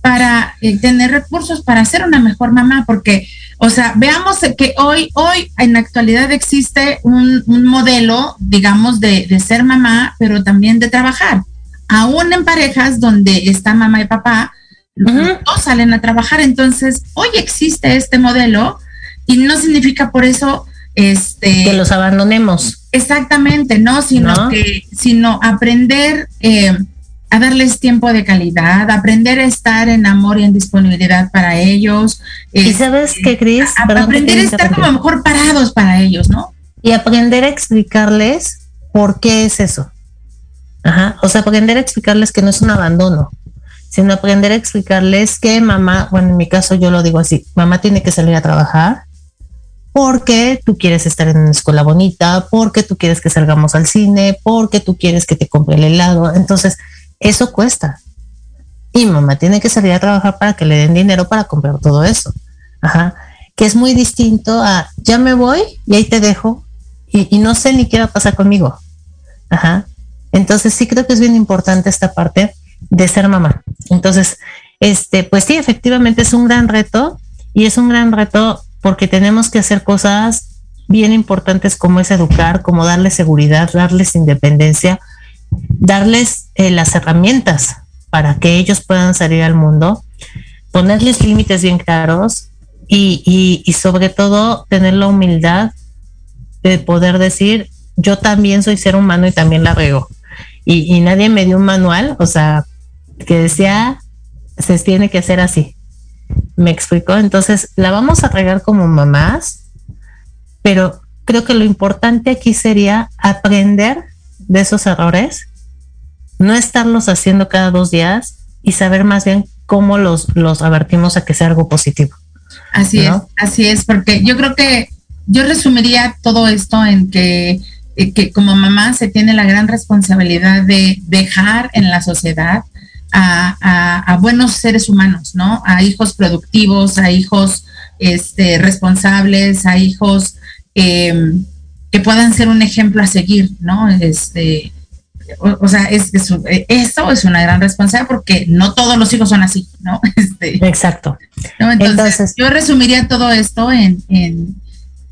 para eh, tener recursos para ser una mejor mamá, porque, o sea, veamos que hoy, hoy en la actualidad existe un, un modelo, digamos, de, de ser mamá, pero también de trabajar aún en parejas donde está mamá y papá, los dos salen a trabajar. Entonces, hoy existe este modelo y no significa por eso este que los abandonemos. Exactamente, no, sino que sino aprender eh, a darles tiempo de calidad, aprender a estar en amor y en disponibilidad para ellos. y sabes qué, Cris, aprender a estar como mejor parados para ellos, ¿no? Y aprender a explicarles por qué es eso. Ajá. O sea, aprender a explicarles que no es un abandono, sino aprender a explicarles que mamá, bueno, en mi caso yo lo digo así, mamá tiene que salir a trabajar porque tú quieres estar en una escuela bonita, porque tú quieres que salgamos al cine, porque tú quieres que te compre el helado. Entonces, eso cuesta. Y mamá tiene que salir a trabajar para que le den dinero para comprar todo eso. Ajá. Que es muy distinto a ya me voy y ahí te dejo y, no sé ni qué va a pasar conmigo. Ajá. Entonces sí creo que es bien importante esta parte de ser mamá. Entonces, este, pues sí, efectivamente es un gran reto y es un gran reto porque tenemos que hacer cosas bien importantes como es educar, como darles seguridad, darles independencia, darles eh, las herramientas para que ellos puedan salir al mundo, ponerles límites bien claros y, y, y sobre todo tener la humildad de poder decir, yo también soy ser humano y también la rego y, nadie me dio un manual, o sea, que decía, se tiene que hacer así. Me explicó, entonces la vamos a regar como mamás, pero creo que lo importante aquí sería aprender de esos errores, no estarlos haciendo cada dos días y saber más bien cómo los, los avertimos a que sea algo positivo. Así es, así es, porque yo creo que yo resumiría todo esto en que que como mamá se tiene la gran responsabilidad de dejar en la sociedad a, buenos seres humanos, ¿no? A hijos productivos, a hijos este, responsables, a hijos em, que puedan ser un ejemplo a seguir, ¿no? Este, o, sea, es, eh, eso es una gran responsabilidad porque no todos los hijos son así, ¿no? <laughs> Este, Exacto. Entonces, yo resumiría todo esto en, en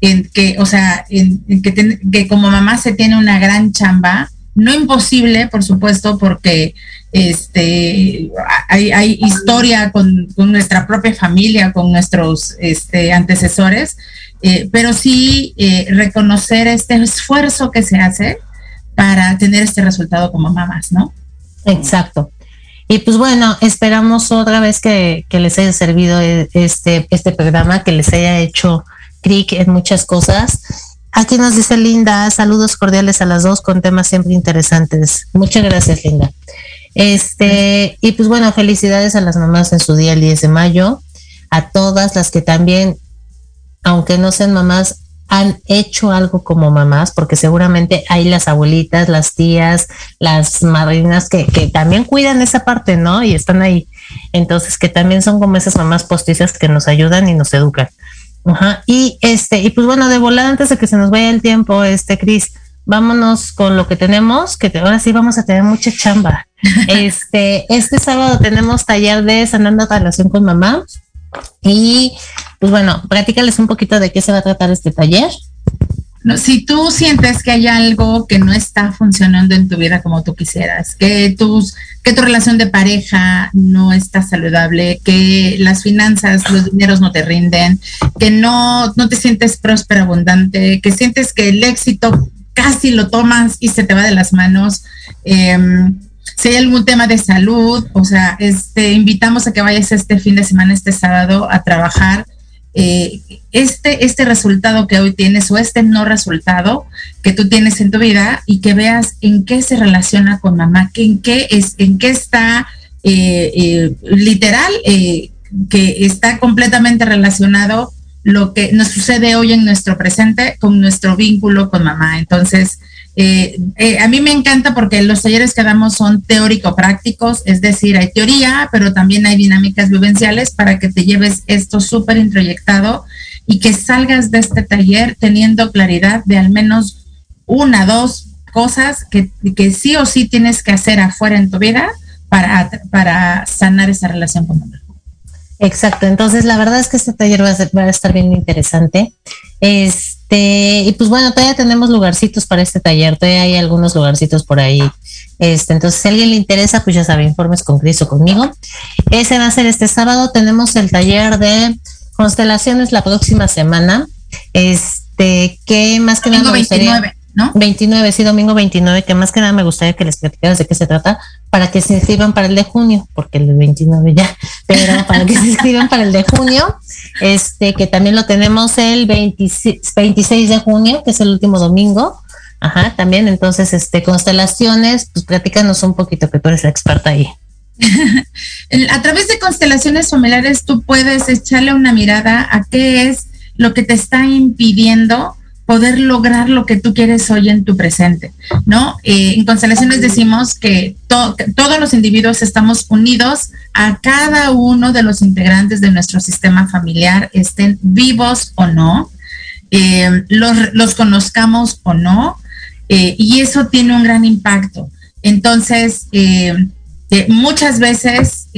que, o sea, en, que, que, como mamá se tiene una gran chamba, no imposible, por supuesto, porque este hay, hay historia con, nuestra propia familia, con nuestros este, antecesores, eh, pero sí eh, reconocer este esfuerzo que se hace para tener este resultado como mamás, ¿no? Exacto. Y pues bueno, esperamos otra vez que, que les haya servido eh, este, este programa, que les haya hecho clic en muchas cosas. Aquí nos dice Linda, saludos cordiales a las dos con temas siempre interesantes. Muchas gracias, Linda. Este, y pues bueno, felicidades a las mamás en su día el 10 de mayo, a todas las que también, aunque no sean mamás, han hecho algo como mamás, porque seguramente hay las abuelitas, las tías, las madrinas que, que también cuidan esa parte, ¿no? Y están ahí. Entonces, que también son como esas mamás postizas que nos ayudan y nos educan. Ajá. Y este, y pues bueno, de volada antes de que se nos vaya el tiempo, este, Cris, vámonos con lo que tenemos, que ahora sí vamos a tener mucha chamba. <laughs> Este, este sábado tenemos taller de sanando relación con mamá. Y pues bueno, platícales un poquito de qué se va a tratar este taller. No, si tú sientes que hay algo que no está funcionando en tu vida como tú quisieras, que tus, que tu relación de pareja no está saludable, que las finanzas, los dineros no te rinden, que no, no te sientes próspero, abundante, que sientes que el éxito casi lo tomas y se te va de las manos. Em, si hay algún tema de salud, o sea, este, invitamos a que vayas este fin de semana, este sábado, a trabajar eh, este, este resultado que hoy tienes o este no resultado que tú tienes en tu vida y que veas en qué se relaciona con mamá, en qué es, en qué está eh, eh, literal, que está completamente relacionado lo que nos sucede hoy en nuestro presente con nuestro vínculo con mamá. Entonces, eh, eh, a mí me encanta porque los talleres que damos son teórico-prácticos, es decir, hay teoría, pero también hay dinámicas vivenciales para que te lleves esto súper introyectado y que salgas de este taller teniendo claridad de al menos una, dos cosas que, que sí o sí tienes que hacer afuera en tu vida para, para sanar esa relación con mamá. Exacto, entonces la verdad es que este taller va a, va a estar bien interesante. Este, y pues bueno, todavía tenemos lugarcitos para este taller, todavía hay algunos lugarcitos por ahí. Este, entonces, si a alguien le interesa, pues ya sabe, informes con Cris o conmigo. Ese va a ser este sábado. Tenemos el taller de constelaciones la próxima semana. Este, que más que nada. 29. ¿no? 29, sí, domingo 29, que más que nada me gustaría que les platicaras de qué se trata, para que se inscriban para el de junio, porque el de 29 ya, <laughs> pero para que se inscriban para el de junio, este, que también lo tenemos el 26, 26 de junio, que es el último domingo. Ajá, también, entonces, este, constelaciones, pues platícanos un poquito, que tú eres la experta ahí. <laughs> a través de constelaciones familiares tú puedes echarle una mirada a qué es lo que te está impidiendo poder lograr lo que tú quieres hoy en tu presente, ¿no? Eh, en constelaciones decimos que, todos los individuos estamos unidos a cada uno de los integrantes de nuestro sistema familiar, estén vivos o no, eh, los, conozcamos o no, eh, y eso tiene un gran impacto. Entonces, muchas veces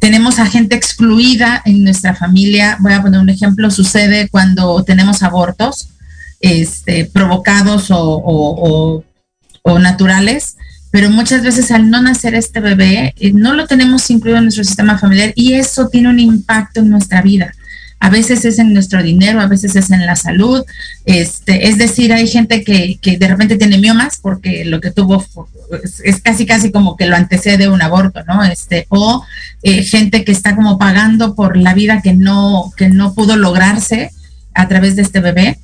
tenemos a gente excluida en nuestra familia. Voy a poner un ejemplo, sucede cuando tenemos abortos este, provocados o, naturales, pero muchas veces al no nacer este bebé, eh, no lo tenemos incluido en nuestro sistema familiar y eso tiene un impacto en nuestra vida. A veces es en nuestro dinero, a veces es en la salud. Este, es decir, hay gente que, de repente tiene miomas porque lo que tuvo es, casi casi como que lo antecede un aborto, ¿no? Este, o eh, gente que está como pagando por la vida que no, que no pudo lograrse a través de este bebé.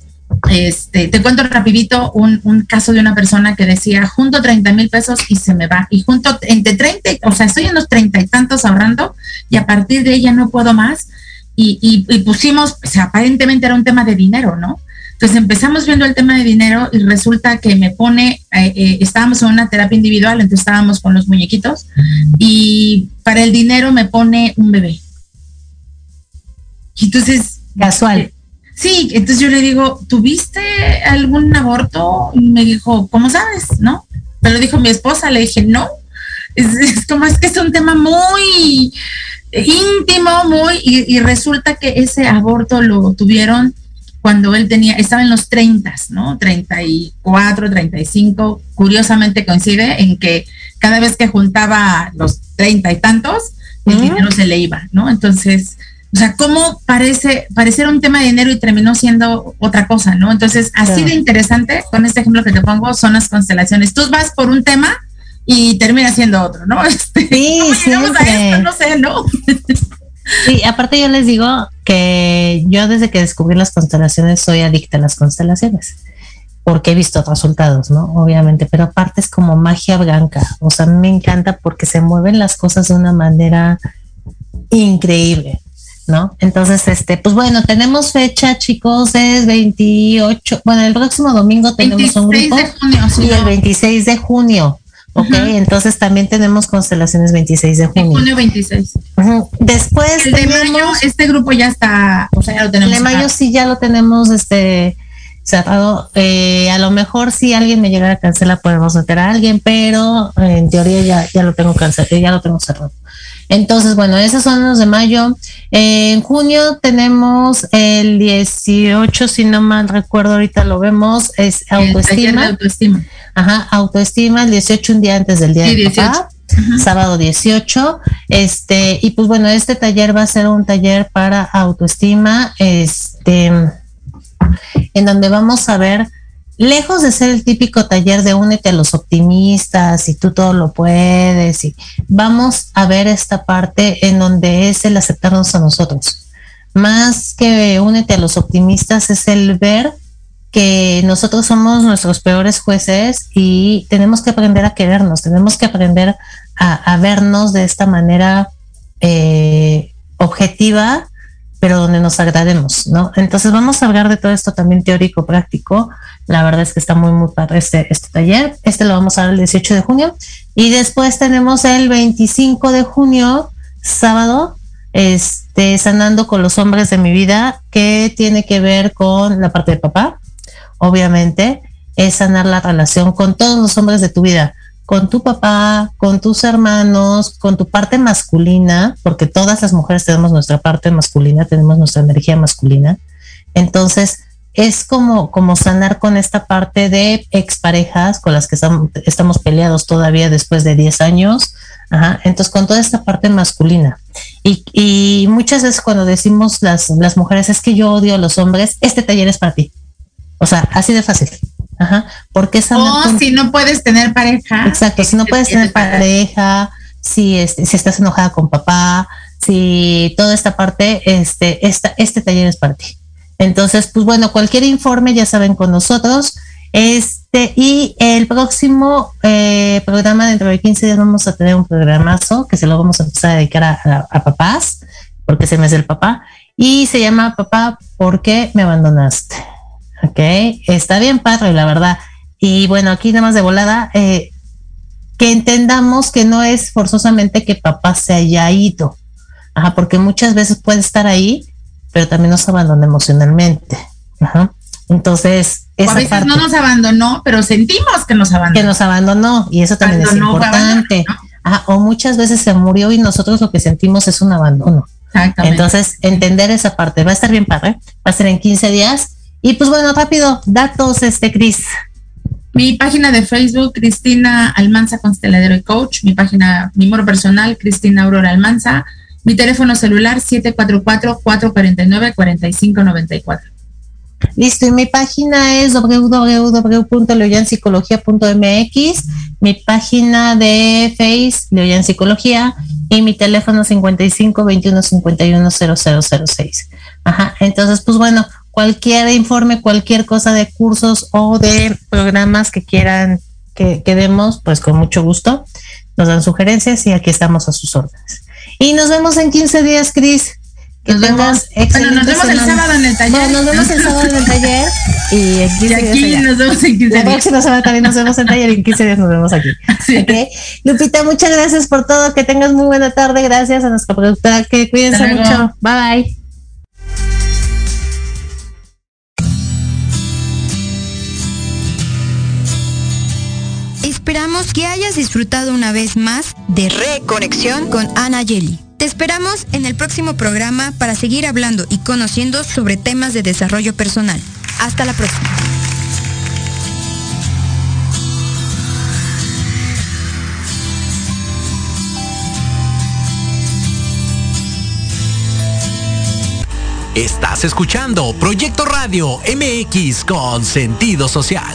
Este, te cuento rapidito un, caso de una persona que decía, junto 30 mil pesos y se me va. Y junto entre 30, o sea, estoy en los treinta y tantos ahorrando y a partir de ella no puedo más. Y, pusimos, o sea, aparentemente era un tema de dinero, ¿no? Entonces empezamos viendo el tema de dinero y resulta que me pone, eh, eh, estábamos en una terapia individual, entonces estábamos con los muñequitos y para el dinero me pone un bebé. entonces... Casual. Sí, entonces yo le digo, ¿tuviste algún aborto? Y me dijo, ¿cómo sabes? ¿No? Pero dijo mi esposa, le dije, no. Es, como es que es un tema muy íntimo, muy, y, resulta que ese aborto lo tuvieron cuando él tenía, estaba en los 30, ¿no? 34, 35, curiosamente coincide en que cada vez que juntaba los treinta y tantos, el dinero se le iba, ¿no? Entonces, o sea, cómo parece, parecer un tema de dinero y terminó siendo otra cosa, ¿no? Entonces, así de interesante, con este ejemplo que te pongo, son las constelaciones. Tú vas por un tema y termina siendo otro, ¿no? <laughs> Este, sí, no sé, ¿no? <laughs> Sí, aparte yo les digo que yo desde que descubrí las constelaciones soy adicta a las constelaciones, porque he visto resultados, ¿no? Obviamente, pero aparte es como magia blanca, o sea, me encanta porque se mueven las cosas de una manera increíble. ¿No? Entonces, este, pues bueno, tenemos fecha, chicos, es 28, bueno, el próximo domingo tenemos un grupo de junio, y el 26 de junio. Ok, entonces también tenemos constelaciones 26 de junio. junio 26. Después el de mayo, este grupo ya está, o sea, ya lo tenemos. El de mayo sí ya lo tenemos este cerrado. Eh, a lo mejor si alguien me llegara a cancelar podemos meter a alguien, pero en teoría ya, ya lo tengo cancelado, ya lo tengo cerrado. Entonces, bueno, esos son los de mayo. en junio tenemos el 18, si no mal recuerdo, ahorita lo vemos, es autoestima. autoestima. Ajá, autoestima, el 18, un día antes del día de papá. Sábado 18, este, y pues bueno, este taller va a ser un taller para autoestima, este, en donde vamos a ver lejos de ser el típico taller de únete a los optimistas y tú todo lo puedes y vamos a ver esta parte en donde es el aceptarnos a nosotros. Más que únete a los optimistas es el ver que nosotros somos nuestros peores jueces y tenemos que aprender a querernos, tenemos que aprender a, vernos de esta manera eh, objetiva pero donde nos agrademos, ¿no? Entonces vamos a hablar de todo esto también teórico, práctico. La verdad es que está muy, muy padre este, este taller. Este lo vamos a dar el 18 de junio. Y después tenemos el 25 de junio, sábado, este, sanando con los hombres de mi vida, que tiene que ver con la parte de papá, obviamente, es sanar la relación con todos los hombres de tu vida con tu papá, con tus hermanos, con tu parte masculina, porque todas las mujeres tenemos nuestra parte masculina, tenemos nuestra energía masculina. Entonces, es como, como sanar con esta parte de exparejas con las que estamos, peleados todavía después de 10 años. Entonces, con toda esta parte masculina. Y, y, muchas veces cuando decimos las, las mujeres, es que yo odio a los hombres, este taller es para ti. O sea, así de fácil. Ajá. Porque O si no puedes tener pareja. Exacto, si no puedes tener pareja, si, este, si estás enojada con papá, si toda esta parte, este, esta, este taller es para ti. Entonces, pues bueno, cualquier informe ya saben con nosotros. Este, y el próximo eh, programa dentro de 15 días vamos a tener un programazo que se lo vamos a empezar a dedicar a, a papás, porque se me hace el papá, y se llama Papá, ¿por qué me abandonaste? Ok, está bien padre, la verdad. Y bueno, aquí nada más de volada, eh, que entendamos que no es forzosamente que papá se haya ido, Ajá, porque muchas veces puede estar ahí, pero también nos abandona emocionalmente. Ajá. Entonces, esa a veces no nos abandonó, pero sentimos que nos abandonó. Que nos abandonó, y eso también es importante. Ajá, o muchas veces se murió y nosotros lo que sentimos es un abandono. Entonces, entender esa parte va a estar bien padre. Va a ser en 15 días y pues bueno, rápido, datos, este, Cris. Mi página de Facebook, Cristina Almanza Consteladero y Coach. Mi página, mi muro personal, Cristina Aurora Almanza. Mi teléfono celular, 744-449-4594. Listo, y mi página es www.leoyanpsicología.mx, mi página de Face, Leoyan Psicología, y mi teléfono 55 21 51 0006. Ajá, entonces, pues bueno, cualquier informe, cualquier cosa de cursos o de programas que quieran que, que demos, pues con mucho gusto nos dan sugerencias y aquí estamos a sus órdenes. Y nos vemos en 15 días, Cris. Que tengas bueno, nos vemos el sábado en el taller. nos vemos el sábado en el taller y en 15 y aquí nos vemos en 15 días. La próxima semana también nos vemos en el taller y en 15 días nos vemos aquí. <laughs> Okay. Lupita, muchas gracias por todo. Que tengas muy buena tarde. Gracias a nuestra productora. Que cuídense mucho. Bye bye. Esperamos que hayas disfrutado una vez más de Reconexión con Ana Yeli. Te esperamos en el próximo programa para seguir hablando y conociendo sobre temas de desarrollo personal. Hasta la próxima. Estás escuchando Proyecto Radio MX con sentido social.